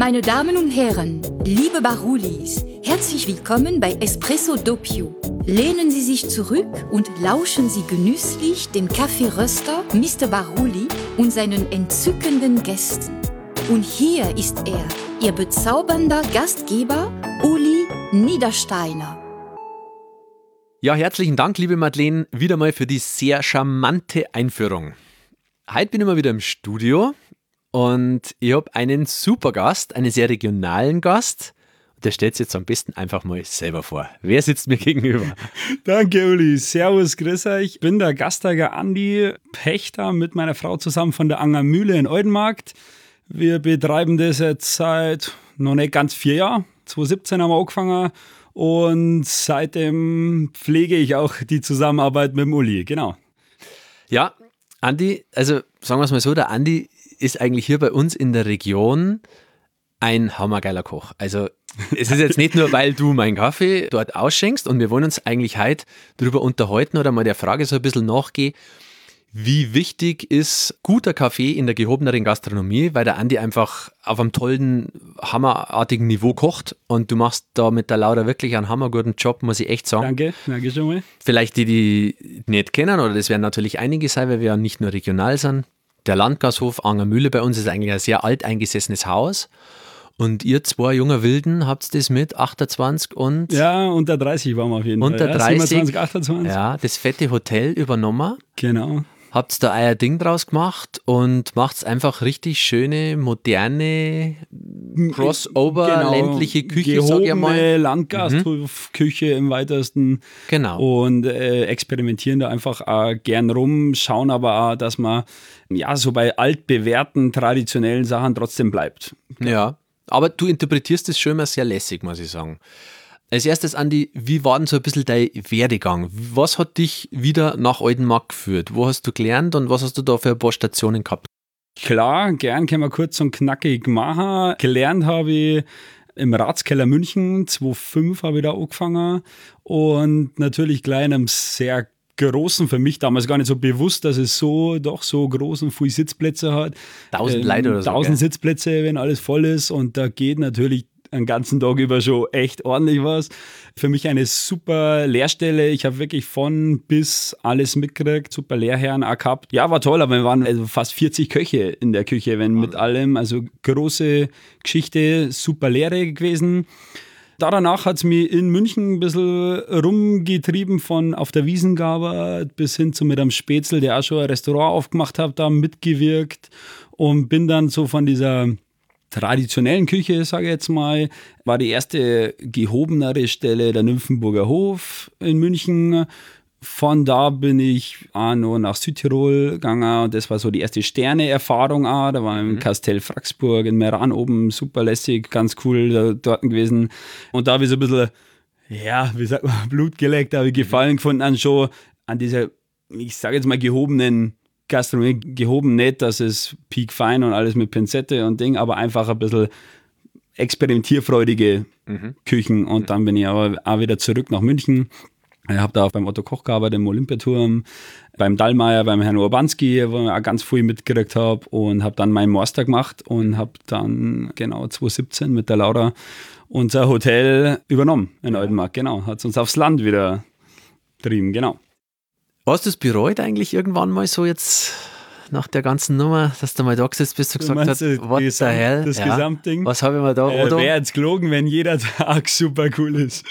Meine Damen und Herren, liebe Barulis, herzlich willkommen bei Espresso Doppio. Lehnen Sie sich zurück und lauschen Sie genüsslich dem Kaffeeröster Mr. Baruli und seinen entzückenden Gästen. Und hier ist er, Ihr bezaubernder Gastgeber, Uli Niedersteiner. Ja, herzlichen Dank, liebe Madeleine, wieder mal für die sehr charmante Einführung. Heute bin ich mal wieder im Studio und ich habe einen super Gast, einen sehr regionalen Gast. Der stellt sich jetzt am besten einfach mal selber vor. Wer sitzt mir gegenüber? Danke, Uli. Servus, grüß euch. Ich bin der Gastager Andi Pächter mit meiner Frau zusammen von der Angermühle in Oldenmarkt. Wir betreiben das jetzt seit noch nicht ganz vier Jahren. 2017 haben wir angefangen und seitdem pflege ich auch die Zusammenarbeit mit dem Uli. Genau. Ja, Andi, also sagen wir es mal so, der Andi ist eigentlich hier bei uns in der Region ein hammergeiler Koch. Also es ist jetzt nicht nur, weil du meinen Kaffee dort ausschenkst und wir wollen uns eigentlich heute darüber unterhalten oder mal der Frage so ein bisschen nachgehen, wie wichtig ist guter Kaffee in der gehobeneren Gastronomie, weil der Andi einfach auf einem tollen, hammerartigen Niveau kocht und du machst da mit der Laura wirklich einen hammerguten Job, muss ich echt sagen. Danke, danke schon mal. Vielleicht die, die nicht kennen, oder das werden natürlich einige sein, weil wir ja nicht nur regional sind. Der Landgashof Angermühle bei uns ist eigentlich ein sehr alteingesessenes Haus. Und ihr zwei junger Wilden habt das mit 28 und. Ja, unter 30 waren wir auf jeden unter Fall. Unter 30. 27, 28. Ja, das fette Hotel übernommen. Genau. Habt da euer Ding draus gemacht und macht einfach richtig schöne, moderne, Crossover, genau, ländliche Küche, sag ich mal. Landgasthofküche mhm. im weitesten. Genau. Und äh, experimentieren da einfach auch gern rum, schauen aber auch, dass man ja so bei altbewährten, traditionellen Sachen trotzdem bleibt. Ja, aber du interpretierst es schon immer sehr lässig, muss ich sagen. Als erstes, Andi, wie war denn so ein bisschen dein Werdegang? Was hat dich wieder nach Oldenmark geführt? Wo hast du gelernt und was hast du da für ein paar Stationen gehabt? Klar, gern können wir kurz und knackig machen. Gelernt habe ich im Ratskeller München, 2005 habe ich da angefangen und natürlich gleich in einem sehr großen, für mich damals gar nicht so bewusst, dass es so doch so groß und viele Sitzplätze hat. Tausend ähm, Leute oder so. Tausend Sitzplätze, wenn alles voll ist und da geht natürlich einen ganzen Tag über schon echt ordentlich was. Für mich eine super Lehrstelle. Ich habe wirklich von bis alles mitgekriegt, super Lehrherren auch gehabt. Ja, war toll, aber wir waren also fast 40 Köche in der Küche, wenn mit allem. Also große Geschichte, super Lehre gewesen. Danach hat es mich in München ein bisschen rumgetrieben, von auf der Wiesengabe bis hin zu mit einem Spätzl, der auch schon ein Restaurant aufgemacht hat, da mitgewirkt und bin dann so von dieser traditionellen Küche, sage ich jetzt mal, war die erste gehobenere Stelle der Nymphenburger Hof in München. Von da bin ich auch noch nach Südtirol gegangen und das war so die erste Sterne-Erfahrung. Da war im mhm. Kastell Fraxburg in Meran oben, super lässig, ganz cool dort gewesen. Und da habe ich so ein bisschen, ja, wie sagt man, Blut geleckt, habe ich mhm. Gefallen gefunden an schon, an dieser, ich sage jetzt mal, gehobenen Gastronomie gehoben, nicht, dass es peak fein und alles mit Pinzette und Ding, aber einfach ein bisschen experimentierfreudige mhm. Küchen. Und mhm. dann bin ich aber auch wieder zurück nach München. Ich habe da auch beim Otto Koch gearbeitet, im Olympiaturm, beim Dallmayr, beim Herrn Urbanski, wo ich auch ganz viel mitgekriegt habe und habe dann meinen Master gemacht und habe dann genau 2017 mit der Laura unser Hotel übernommen in Oldenmark. Genau, hat uns aufs Land wieder getrieben, genau. Hast du es bereut eigentlich irgendwann mal so jetzt nach der ganzen Nummer, dass du mal da gesetzt bist und gesagt hast, what the hell? Das ja. Gesamtding. Was habe ich mir da, äh, oder? Wäre jetzt gelogen, wenn jeder Tag super cool ist.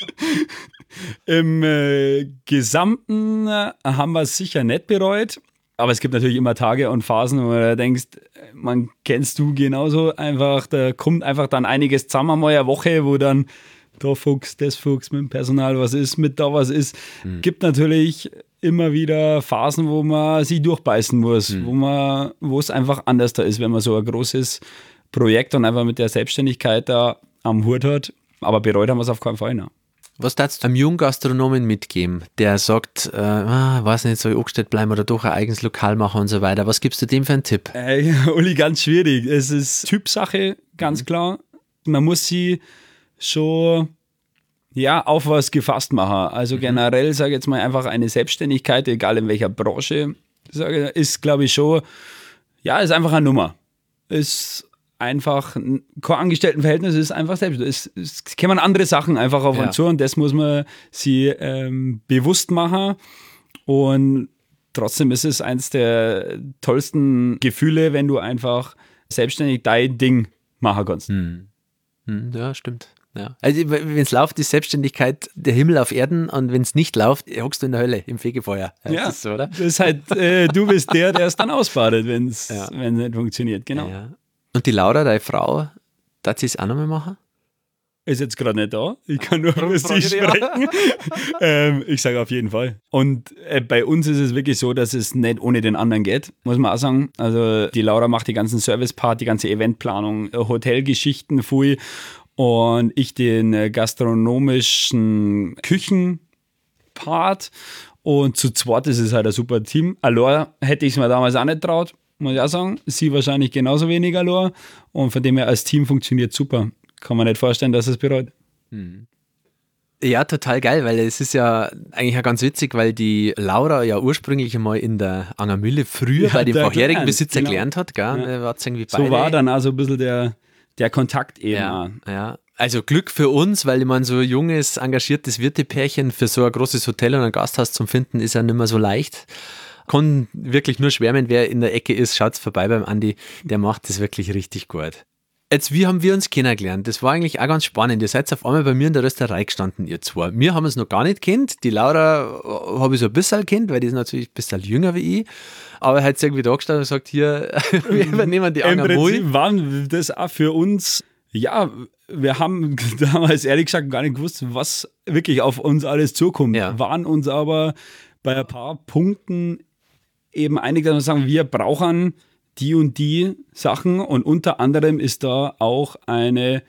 Im äh, Gesamten äh, haben wir es sicher nicht bereut. Aber es gibt natürlich immer Tage und Phasen, wo du denkst, man kennst du genauso einfach, da kommt einfach dann einiges zusammen mal eine Woche, wo dann da Fuchs, das Fuchs mit dem Personal, was ist, mit da was ist. Hm. Gibt natürlich immer wieder Phasen, wo man sie durchbeißen muss, mhm. wo man, wo es einfach anders da ist, wenn man so ein großes Projekt und einfach mit der Selbstständigkeit da am Hut hat. Aber bereut haben wir es auf keinen Fall. Ne? Was darfst du einem jungen Gastronomen mitgeben, der sagt, äh, ah, weiß nicht, soll ich angestellt bleiben oder doch ein eigenes Lokal machen und so weiter? Was gibst du dem für einen Tipp? Äh, Uli, ganz schwierig. Es ist Typsache, ganz mhm. klar. Man muss sie schon ja, auf was gefasst machen. Also mhm. generell, sage ich jetzt mal, einfach eine Selbstständigkeit, egal in welcher Branche, ist, glaube ich, schon, ja, ist einfach eine Nummer. Ist einfach kein Angestelltenverhältnis, es ist einfach selbst. Es, es kämen andere Sachen einfach auf Ja. uns zu und das muss man sie ähm, bewusst machen. Und trotzdem ist es eins der tollsten Gefühle, wenn du einfach selbstständig dein Ding machen kannst. Hm, ja, stimmt. Ja. Also, wenn es läuft, ist Selbstständigkeit der Himmel auf Erden und wenn es nicht läuft, hockst du in der Hölle im Fegefeuer. Ja, Das ist so, oder? Das ist halt, äh, du bist der, der es dann ausbadet, wenn es Ja. nicht funktioniert. Genau. Ja. Und die Laura, deine Frau, darf sie es auch nochmal machen? Ist jetzt gerade nicht da. Ich kann nur über sie ja. sprechen. ähm, ich sage auf jeden Fall. Und äh, bei uns ist es wirklich so, dass es nicht ohne den anderen geht, muss man auch sagen. Also die Laura macht die ganzen Service-Part, die ganze Eventplanung, Hotelgeschichten, Fui. Und ich den äh, gastronomischen Küchenpart. Und zu zweit ist es halt ein super Team. Alor hätte ich es mir damals auch nicht traut, muss ich auch sagen. Sie wahrscheinlich genauso wenig Alor. Und von dem her als Team funktioniert super. Kann man nicht vorstellen, dass es bereut. Ja, total geil, weil es ist ja eigentlich auch ganz witzig, weil die Laura ja ursprünglich einmal in der Angermühle früher Ja, bei dem vorherigen Besitzer genau. gelernt hat. Gell? Ja. Ja. War irgendwie So beide. war dann also ein bisschen der, der Kontakt eben. Ja, ja. Also Glück für uns, weil ich meine, so junges, engagiertes Wirtepärchen für so ein großes Hotel und ein Gasthaus zum Finden ist ja nicht mehr so leicht. Kann wirklich nur schwärmen, wer in der Ecke ist, schaut vorbei beim Andi, der macht das wirklich richtig gut. Jetzt, wie haben wir uns kennengelernt? Das war eigentlich auch ganz spannend. Ihr seid auf einmal bei mir in der Rösterei gestanden, ihr zwei. Wir haben es noch gar nicht kennt. Die Laura äh, habe ich so ein bisschen kennt, weil die ist natürlich ein bisschen jünger wie ich. Aber hat sie irgendwie da gestanden und gesagt, hier, wir übernehmen die Im Angermühl. Prinzip waren das auch für uns, ja, wir haben damals ehrlich gesagt gar nicht gewusst, was wirklich auf uns alles zukommt. Ja. Waren uns aber bei ein paar Punkten eben einig, dass wir sagen, wir brauchen die und die Sachen und unter anderem ist da auch eine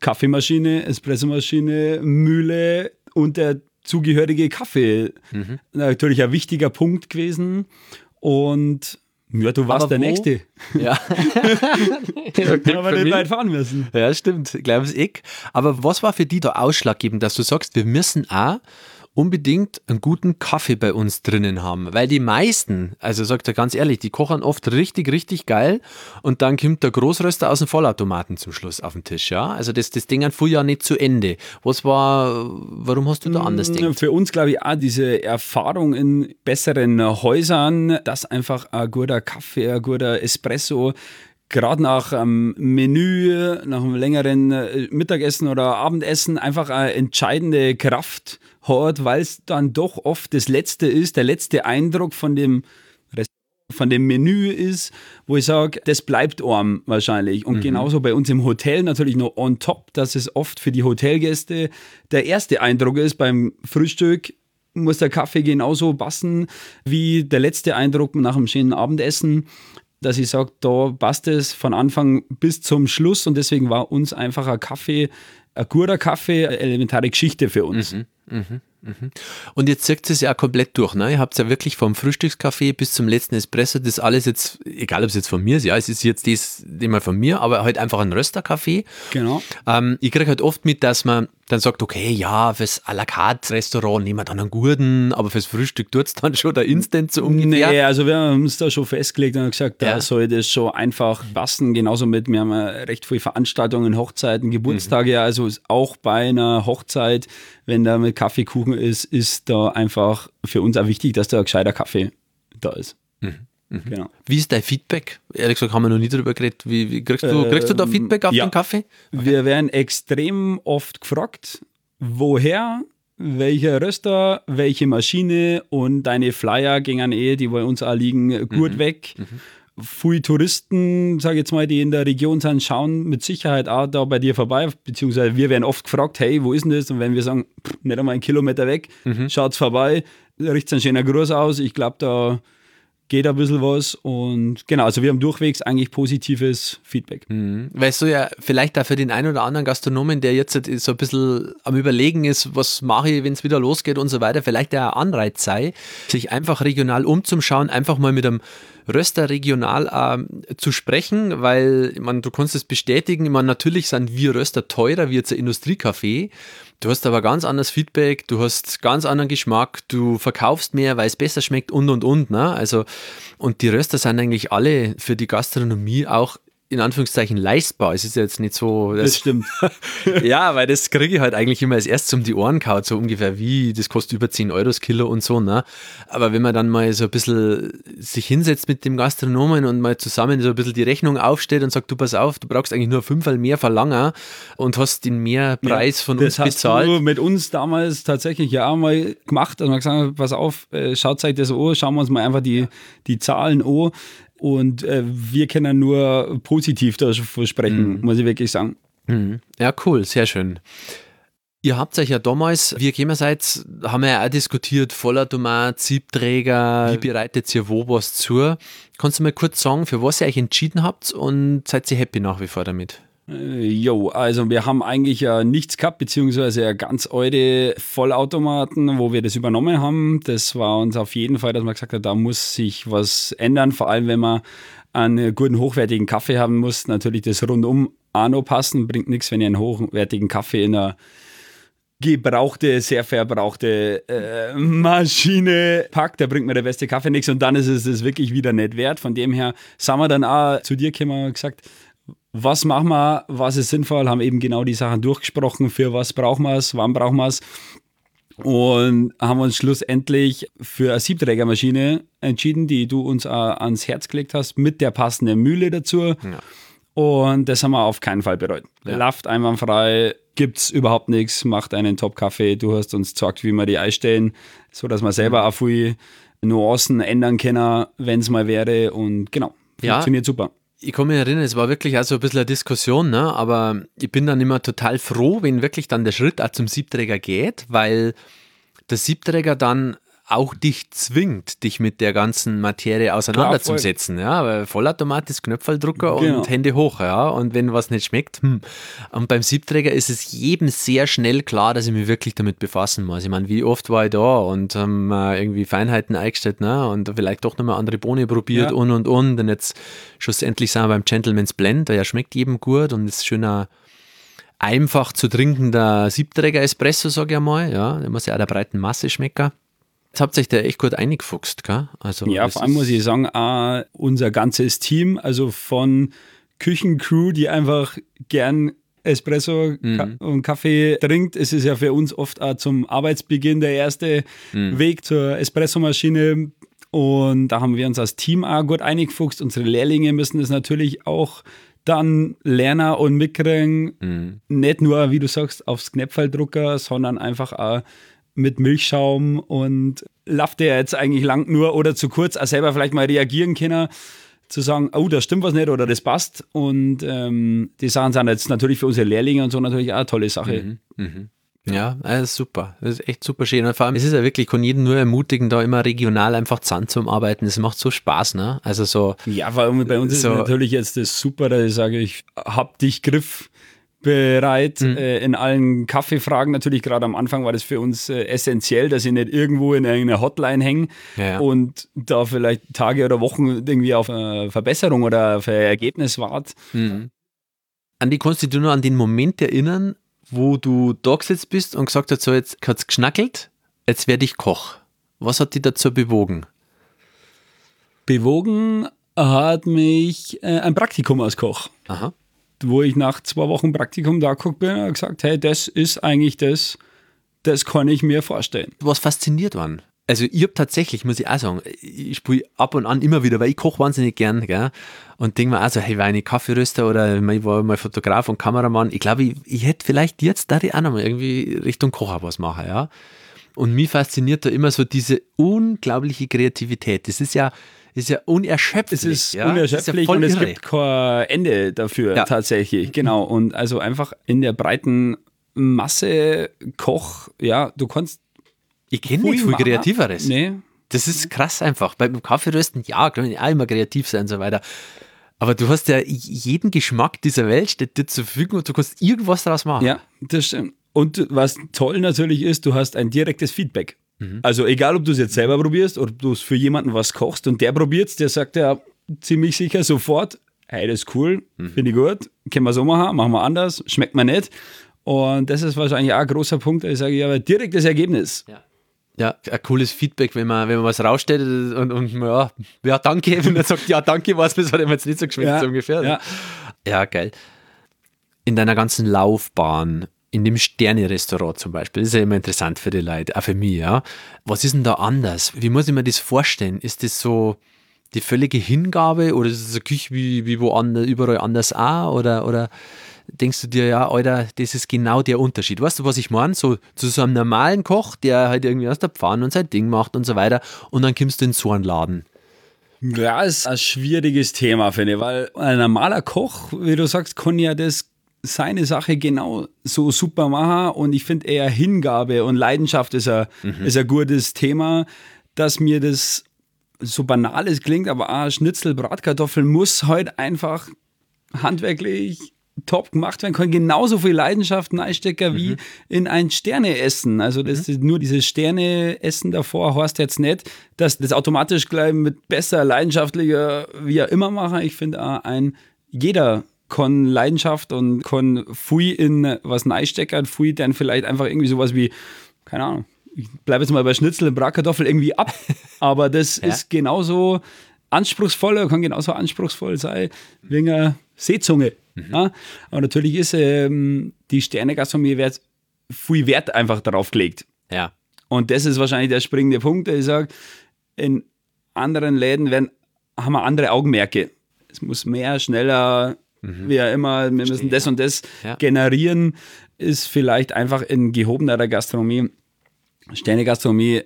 Kaffeemaschine, Espressomaschine, Mühle und der zugehörige Kaffee natürlich ein wichtiger Punkt gewesen. Und ja, du warst der? Nächste. Ja. Aber nicht weit fahren müssen. Ja, stimmt. Gleich ums Eck. Aber was war für die da ausschlaggebend, dass du sagst, wir müssen auch unbedingt einen guten Kaffee bei uns drinnen haben? Weil die meisten, also sagt er ganz ehrlich, die kochen oft richtig, richtig geil und dann kommt der Großröster aus dem Vollautomaten zum Schluss auf den Tisch, ja? Also das, das Ding fuhr ja nicht zu Ende. Was war, warum hast du da anders gedacht? Für uns, glaube ich, auch diese Erfahrung in besseren Häusern, dass einfach ein guter Kaffee, ein guter Espresso, gerade nach einem Menü, nach einem längeren äh, Mittagessen oder Abendessen einfach eine entscheidende Kraft hat, weil es dann doch oft das Letzte ist, der letzte Eindruck von dem von dem Menü ist, wo ich sage, das bleibt arm wahrscheinlich. Und genauso bei uns im Hotel natürlich noch on top, dass es oft für die Hotelgäste der erste Eindruck ist. Beim Frühstück, muss der Kaffee genauso passen wie der letzte Eindruck nach einem schönen Abendessen, dass ich sage, da passt es von Anfang bis zum Schluss und deswegen war uns einfach ein Kaffee, ein guter Kaffee, eine elementare Geschichte für uns. Und jetzt zieht es ja auch komplett durch. Ne? Ihr habt ja wirklich vom Frühstückskaffee bis zum letzten Espresso das alles jetzt, egal ob es jetzt von mir ist, ja, es ist jetzt das immer von mir, aber halt einfach ein Rösterkaffee. Genau. Ähm, ich kriege halt oft mit, dass man dann sagt, okay, ja, fürs à la carte Restaurant nehmen wir dann einen Gurden, aber fürs Frühstück tut es dann schon der Instant so ungefähr. Nee, also wir haben uns da schon festgelegt und gesagt, da Ja. soll das schon einfach passen. Genauso mit, wir haben ja recht viele Veranstaltungen, Hochzeiten, Geburtstage, also ist auch bei einer Hochzeit, wenn da mit Kaffeekuchen ist, ist da einfach für uns auch wichtig, dass da ein gescheiter Kaffee da ist. Genau. Wie ist dein Feedback? Ehrlich gesagt, haben wir noch nie darüber geredet. Wie, wie kriegst, du, kriegst du da Ähm, Feedback auf ja. den Kaffee? Wir werden extrem oft gefragt, woher, welcher Röster, welche Maschine und deine Flyer gingen eh, die bei uns auch liegen, gut weg. Viele Touristen, sage ich jetzt mal, die in der Region sind, schauen mit Sicherheit auch da bei dir vorbei, beziehungsweise wir werden oft gefragt, hey, wo ist denn das? Und wenn wir sagen, pff, nicht einmal einen Kilometer weg, schaut's vorbei, riecht ein schöner Gruß aus. Ich glaube, da geht ein bisschen was und genau, also wir haben durchwegs eigentlich positives Feedback. Weißt du ja, vielleicht auch für den einen oder anderen Gastronomen, der jetzt so ein bisschen am Überlegen ist, was mache ich, wenn es wieder losgeht und so weiter, vielleicht der Anreiz sei, sich einfach regional umzuschauen, einfach mal mit einem Röster regional ähm, zu sprechen, weil, meine, du kannst es bestätigen, meine, natürlich sind wir Röster teurer wie jetzt ein Industriekaffee, du hast aber ganz anderes Feedback, du hast ganz anderen Geschmack, du verkaufst mehr, weil es besser schmeckt und und und, ne? Also, und die Röster sind eigentlich alle für die Gastronomie auch in Anführungszeichen leistbar. Es ist ja jetzt nicht so. Das, das stimmt. ja, weil das kriege ich halt eigentlich immer als erstes um die Ohren kaut, so ungefähr wie, das kostet über 10 Euro das Kilo und so, ne? Aber wenn man dann mal so ein bisschen sich hinsetzt mit dem Gastronomen und mal zusammen so ein bisschen die Rechnung aufstellt und sagt, du pass auf, du brauchst eigentlich nur fünfmal mehr verlangen und hast den Mehrpreis ja, von uns das bezahlt. Hast du mit uns damals tatsächlich ja mal gemacht, also man gesagt, pass auf, äh, schaut euch das an, schauen wir uns mal einfach die, die Zahlen an und äh, wir können nur positiv davon sprechen, mhm. muss ich wirklich sagen. Mhm. Ja, cool, sehr schön. Ihr habt euch ja damals, gekommen seid, haben wir ja auch diskutiert, Vollautomat, Siebträger, wie bereitet ihr wo was zu? Kannst du mal kurz sagen, für was ihr euch entschieden habt und seid ihr happy nach wie vor damit? Äh, jo, also wir haben eigentlich ja nichts gehabt, beziehungsweise ja ganz alte Vollautomaten, wo wir das übernommen haben. Das war uns auf jeden Fall, dass man gesagt hat, da muss sich was ändern, vor allem wenn man einen guten, hochwertigen Kaffee haben muss. Natürlich das rundum auch passen, bringt nichts, wenn ihr einen hochwertigen Kaffee in einer gebrauchte, sehr verbrauchte äh, Maschine packt, da bringt mir der beste Kaffee nichts und dann ist es das wirklich wieder nicht wert. Von dem her sind wir dann auch zu dir gekommen und gesagt, was machen wir, was ist sinnvoll, haben eben genau die Sachen durchgesprochen, für was brauchen wir es, wann brauchen wir es und haben uns schlussendlich für eine Siebträgermaschine entschieden, die du uns ans Herz gelegt hast, mit der passenden Mühle dazu. Ja. Und das haben wir auf keinen Fall bereut. Ja. Laft einwandfrei, gibt es überhaupt nichts, macht einen Top-Kaffee. Du hast uns gesagt, wie wir die einstellen, sodass wir selber auch viel Nuancen ändern können, wenn es mal wäre. Und genau, funktioniert ja. super ich kann mich erinnern, es war wirklich auch so ein bisschen eine Diskussion, ne? aber ich bin dann immer total froh, wenn wirklich dann der Schritt auch zum Siebträger geht, weil der Siebträger dann auch dich zwingt, dich mit der ganzen Materie auseinanderzusetzen. Ja, weil Vollautomat ist Knöpfeldrucker genau. und Hände hoch, ja. Und wenn was nicht schmeckt, hm. Und beim Siebträger ist es jedem sehr schnell klar, dass ich mich wirklich damit befassen muss. Ich meine, wie oft war ich da und haben ähm, irgendwie Feinheiten eingestellt, ne? Und vielleicht doch nochmal andere Bohne probiert ja. und und und. Und jetzt schlussendlich sind wir beim Gentleman's Blend, der ja schmeckt jedem gut und ist schöner einfach zu trinkender Siebträger Espresso, sage ich einmal. Ja, der muss ja auch der breiten Masse schmecken. Jetzt habt ihr euch da echt gut eingefuchst, gell? Also, ja, vor allem muss ich sagen, auch unser ganzes Team, also von Küchencrew, die einfach gern Espresso mhm. und Kaffee trinkt. Es ist ja für uns oft auch zum Arbeitsbeginn der erste mhm. Weg zur Espressomaschine. Und da haben wir uns als Team auch gut eingefuchst. Unsere Lehrlinge müssen das natürlich auch dann lernen und mitkriegen. Mhm. Nicht nur, wie du sagst, aufs Knäpfeldrucker, sondern einfach auch mit Milchschaum und lauft der jetzt eigentlich lang nur oder zu kurz, auch selber vielleicht mal reagieren können, zu sagen, oh, da stimmt was nicht oder das passt. Und ähm, die Sachen sind jetzt natürlich für unsere Lehrlinge und so natürlich auch eine tolle Sache. Mhm, mh. Ja, das ist super. Das ist echt super schön. Und vor allem, es ist ja wirklich, kann jeden nur ermutigen, da immer regional einfach zusammen zu arbeiten. Das macht so Spaß, ne? Also so. Ja, weil bei uns so, ist natürlich jetzt das super, dass ich sage, ich hab dich Griff bereit mhm. äh, in allen Kaffeefragen. Natürlich gerade am Anfang war das für uns äh, essentiell, dass ich nicht irgendwo in irgendeiner Hotline hänge ja, und da vielleicht Tage oder Wochen irgendwie auf eine Verbesserung oder auf ein Ergebnis wart. Mhm. Andi, kannst du dich nur an den Moment erinnern, wo du da gesetzt bist und gesagt hast, so jetzt hat es geschnackelt, jetzt werde ich Koch. Was hat dich dazu bewogen? Bewogen hat mich äh, ein Praktikum als Koch. Aha wo ich nach zwei Wochen Praktikum da geguckt bin und gesagt, hey, das ist eigentlich das, das kann ich mir vorstellen. Was fasziniert waren? Also ich habe tatsächlich, muss ich auch sagen, ich spiele ab und an immer wieder, weil ich koche wahnsinnig gern, gell? Und denke mir auch so, hey, war ich Kaffeeröster oder ich war mal Fotograf und Kameramann, ich glaube, ich, ich hätte vielleicht jetzt da die auch nochmal irgendwie Richtung Kocher was machen, ja? Und mich fasziniert da immer so diese unglaubliche Kreativität. Das ist ja, ist ja unerschöpflich. Es ist ja? unerschöpflich ist ja und es gibt kein Ende dafür ja. tatsächlich. Genau. Und also einfach in der breiten Masse Koch, ja, du kannst. Ich kenne nicht viel Kreativeres. Nee. Das ist krass einfach. Beim Kaffeerösten, ja, kann ich auch immer kreativ sein und so weiter. Aber du hast ja jeden Geschmack dieser Welt steht dir zur Verfügung und du kannst irgendwas daraus machen. Ja, das stimmt. Und was toll natürlich ist, du hast ein direktes Feedback. Mhm. Also egal, ob du es jetzt selber probierst oder du es für jemanden was kochst und der probiert es, der sagt ja ziemlich sicher sofort, hey, das ist cool, mhm. finde ich gut, können wir so machen, machen wir anders, schmeckt mir nicht. Und das ist wahrscheinlich auch ein großer Punkt, ich sage, ja, direktes Ergebnis. Ja. Ja, ein cooles Feedback, wenn man, wenn man was rausstellt und, und ja, ja, danke, und dann sagt, ja, danke, was, das hat ihm jetzt nicht so geschmeckt, Ja, so ungefähr. ja. ja, geil. In deiner ganzen Laufbahn, in dem Sterne-Restaurant zum Beispiel, das ist ja immer interessant für die Leute, auch für mich, ja. Was ist denn da anders? Wie muss ich mir das vorstellen? Ist das so die völlige Hingabe oder ist es eine Küche wie, wie woanders, überall anders auch? Oder, oder denkst du dir, ja, Alter, das ist genau der Unterschied. Weißt du, was ich meine? So zu so einem normalen Koch, der halt irgendwie aus der Pfanne und sein Ding macht und so weiter und dann kommst du in so einen Laden. Ja, ist ein schwieriges Thema, finde ich, weil ein normaler Koch, wie du sagst, kann ja das seine Sache genau so super machen und ich finde eher Hingabe und Leidenschaft ist ein, ist ein gutes Thema, dass mir das so banal es klingt, aber auch Schnitzel, Bratkartoffeln muss halt einfach handwerklich top gemacht werden, kann genauso viel Leidenschaft reinstecken wie in ein Sterneessen. Also das ist nur dieses Sterneessen davor heißt jetzt nicht, dass das automatisch gleich mit besser, leidenschaftlicher, wie auch immer machen. Ich finde auch ein jeder kann Leidenschaft und kann Fui in was reinstecken, Fui dann vielleicht einfach irgendwie sowas wie, keine Ahnung, ich bleibe jetzt mal bei Schnitzel und Bratkartoffel irgendwie ab, aber das ist genauso anspruchsvoll, kann genauso anspruchsvoll sein wie eine Seezunge. Ja? Aber natürlich ist ähm, die Sterne-Gastronomie wert, viel Wert einfach darauf gelegt. Ja. Und das ist wahrscheinlich der springende Punkt, der ich sage, in anderen Läden werden, haben wir andere Augenmerke. Es muss mehr, schneller, wie auch immer, wir müssen das und das Ja. generieren, ist vielleicht einfach in gehobener Gastronomie, Sterne-Gastronomie,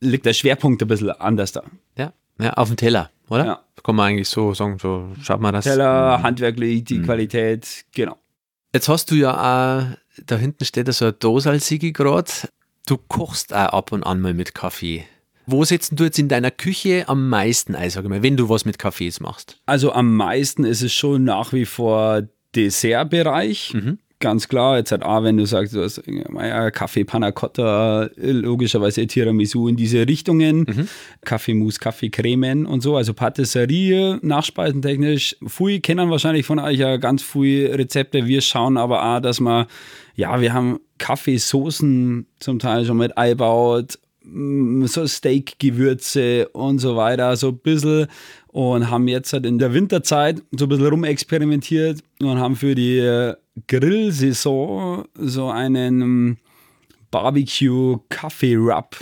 liegt der Schwerpunkt ein bisschen anders da. Ja, ja auf dem Teller, oder? Ja. Kann man eigentlich so sagen, so schaut man das. Teller, handwerklich, Mhm. die Qualität, genau. Jetzt hast du ja auch, da hinten steht ja so ein Dosal Sigi gerade. Du kochst auch ab und an mal mit Kaffee. Wo setzt du jetzt in deiner Küche am meisten ein, sag ich mal, wenn du was mit Kaffees machst? Also am meisten ist es schon nach wie vor Dessertbereich. Ganz klar, jetzt halt auch, wenn du sagst, du hast ja, Kaffee Panna Cotta, logischerweise Tiramisu in diese Richtungen, Kaffeemus, Kaffeecremen und so, also Patisserie, nachspeisentechnisch. Fui kennen wahrscheinlich von euch ja ganz viele Rezepte. Wir schauen aber auch, dass wir, ja, wir haben Kaffeesoßen zum Teil schon mit einbaut, so Steak-Gewürze und so weiter, so ein bisschen und haben jetzt halt in der Winterzeit so ein bisschen rumexperimentiert und haben für die äh, Grillsaison so einen ähm, Barbecue-Kaffee-Rub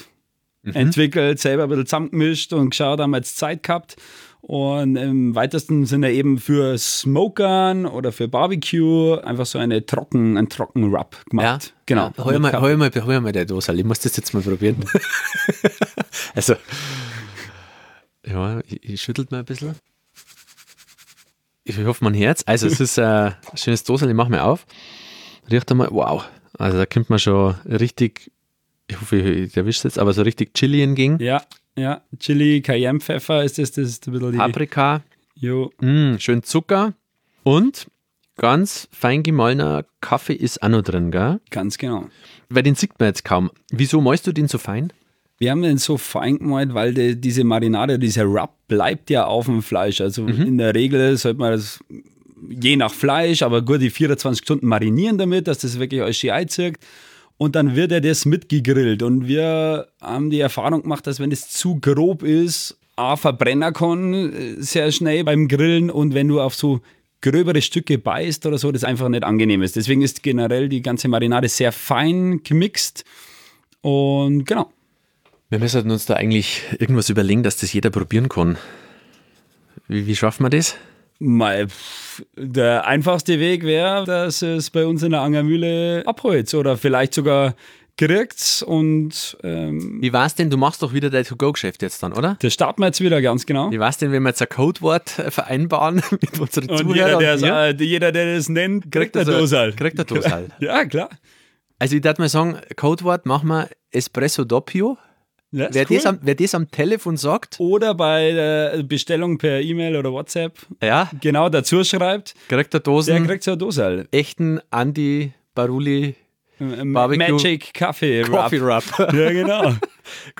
entwickelt, selber ein bisschen zusammengemischt und geschaut, haben wir jetzt Zeit gehabt. Und im weitesten Sinne eben für Smokern oder für Barbecue einfach so eine trocken, einen trocken Rub gemacht. Genau. Ja, hol, mal, hol, mal, hol mal der Dosal. Ich muss das jetzt mal probieren. also, ja, ich, ich schüttelt mal ein bisschen. Ich hoffe, mein Herz. Also, es ist äh, ein schönes Dosal. Ich mache mal auf. Riecht einmal, wow. Also, da kommt man schon richtig, ich hoffe, ich erwische es jetzt, aber so richtig Chili entgegen. Ja, ja. Chili, Cayenne-Pfeffer ist das, das ist ein bisschen die. Paprika, Jo. mm, schön Zucker und ganz fein gemahlener Kaffee ist auch noch drin, gell? Ganz genau. Weil den sieht man jetzt kaum. Wieso malst du den so fein? Wir haben den so fein gemalt, weil die, diese Marinade, dieser Rub bleibt ja auf dem Fleisch. Also in der Regel sollte man das je nach Fleisch, aber gut die 24 Stunden marinieren damit, dass das wirklich alles schön einzirkt. Und dann wird er das mitgegrillt. Und wir haben die Erfahrung gemacht, dass wenn es zu grob ist, A, verbrennen kann äh, sehr schnell beim Grillen und wenn du auf so gröbere Stücke beißt oder so, das einfach nicht angenehm ist. Deswegen ist generell die ganze Marinade sehr fein gemixt. Und genau. Wir müssen uns da eigentlich irgendwas überlegen, dass das jeder probieren kann. Wie, wie schaffen wir das? Mal, der einfachste Weg wäre, dass es bei uns in der Angermühle abholt oder vielleicht sogar kriegt und ähm, Wie war's denn? Du machst doch wieder dein To-Go-Geschäft jetzt dann, oder? das starten wir jetzt wieder ganz genau. Wie war's denn, wenn wir jetzt ein Codewort äh, vereinbaren mit unseren Und Zuhörern? jeder, und der, mir? jeder, der das nennt, kriegt Kriegt eine er so- Dosal. kriegt eine Dosal. Ja, klar. Also ich würde mal sagen, Codewort machen wir Espresso Doppio. Ja, Wer, cool. das am, wer das am Telefon sagt, oder bei der Bestellung per E-Mail oder WhatsApp ja, genau dazu schreibt, kriegt der der Dosen kriegt so eine Dosal. echten Andy Baruli Barbecue- Magic Kaffee Coffee Rub. Rub. Ja, genau.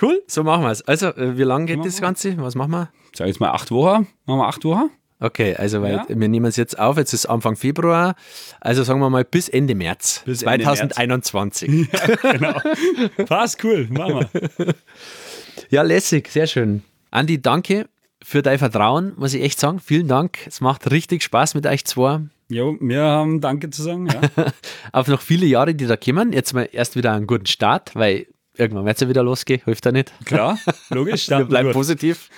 cool, so machen wir es. Also, äh, wie lange geht das. Ganze? Was machen wir? Sag jetzt mal acht Wochen. Machen wir acht Wochen? Okay, also weil Ja. wir nehmen es jetzt auf, jetzt ist Anfang Februar, also sagen wir mal bis Ende März Bis Ende 2021. Passt, cool, machen wir. Ja, lässig, sehr schön. Andi, danke für dein Vertrauen, muss ich echt sagen. Vielen Dank. Es macht richtig Spaß mit euch zwei. Jo, wir haben Danke zu sagen. Ja. Auf noch viele Jahre, die da kommen. Jetzt mal erst wieder einen guten Start, weil irgendwann wird es ja wieder losgehen, hilft ja nicht. Klar, logisch. Wir bleiben gut. positiv.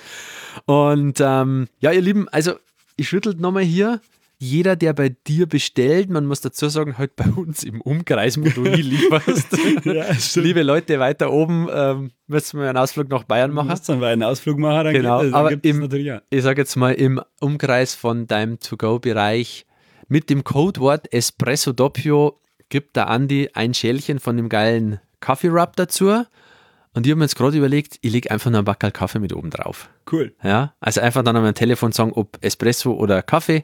Und ähm, ja, ihr Lieben, also ich schüttelt nochmal hier. Jeder, der bei dir bestellt, man muss dazu sagen, halt bei uns im Umkreis, wo du nie lieferst. Ja. Liebe Leute, weiter oben ähm, müssen wir einen Ausflug nach Bayern Du machen. dann mal einen Ausflug machen, dann Genau, gibt aber gibt es im- natürlich ja. Ich sage jetzt mal im Umkreis von deinem To-Go-Bereich mit dem Codewort Espresso Doppio gibt der Andi ein Schälchen von dem geilen Kaffee-Rub dazu. Und ich habe mir jetzt gerade überlegt, ich lege einfach noch ein Backel Kaffee mit oben drauf. Cool. Ja, also einfach dann am Telefon sagen, ob Espresso oder Kaffee,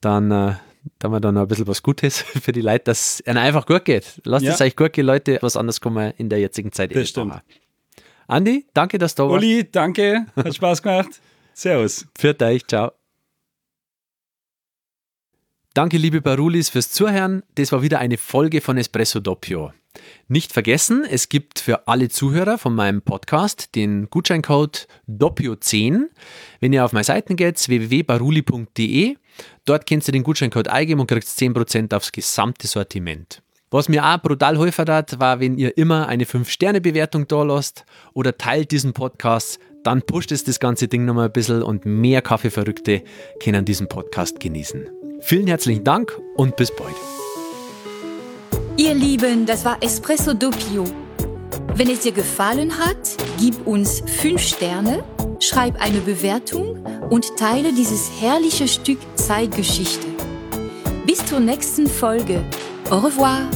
dann äh, da haben wir dann noch ein bisschen was Gutes für die Leute, dass es einfach gut geht. Lasst Ja. es euch gut gehen, Leute. Was anderes kann man in der jetzigen Zeit eh Das nicht stimmt. machen. Andi, danke, dass du da warst. Uli, danke, hat Spaß gemacht. Servus. Für euch, ciao. Danke, liebe Barulis, fürs Zuhören. Das war wieder eine Folge von Espresso Doppio. Nicht vergessen, es gibt für alle Zuhörer von meinem Podcast den Gutscheincode Doppio10. Wenn ihr auf meine Seiten geht, www.baruli.de, dort könnt ihr den Gutscheincode eingeben und kriegt 10% aufs gesamte Sortiment. Was mir auch brutal geholfen hat, war, wenn ihr immer eine 5-Sterne-Bewertung da lasst oder teilt diesen Podcast, dann pusht es das ganze Ding nochmal ein bisschen und mehr Kaffeeverrückte können diesen Podcast genießen. Vielen herzlichen Dank und bis bald. Ihr Lieben, das war Espresso Doppio. Wenn es dir gefallen hat, gib uns 5 Sterne, schreib eine Bewertung und teile dieses herrliche Stück Zeitgeschichte. Bis zur nächsten Folge. Au revoir.